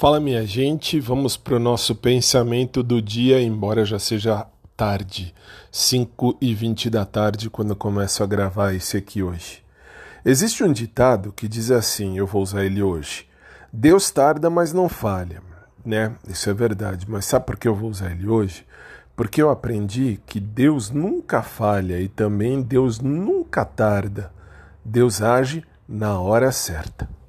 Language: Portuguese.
Fala, minha gente, vamos para o nosso pensamento do dia, embora já seja tarde, 5 e 20 da tarde, quando começo a gravar esse aqui hoje. Existe um ditado que diz assim, eu vou usar ele hoje: Deus tarda, mas não falha, né? Isso é verdade, mas sabe por que eu vou usar ele hoje? Porque eu aprendi que Deus nunca falha e também Deus nunca tarda. Deus age na hora certa.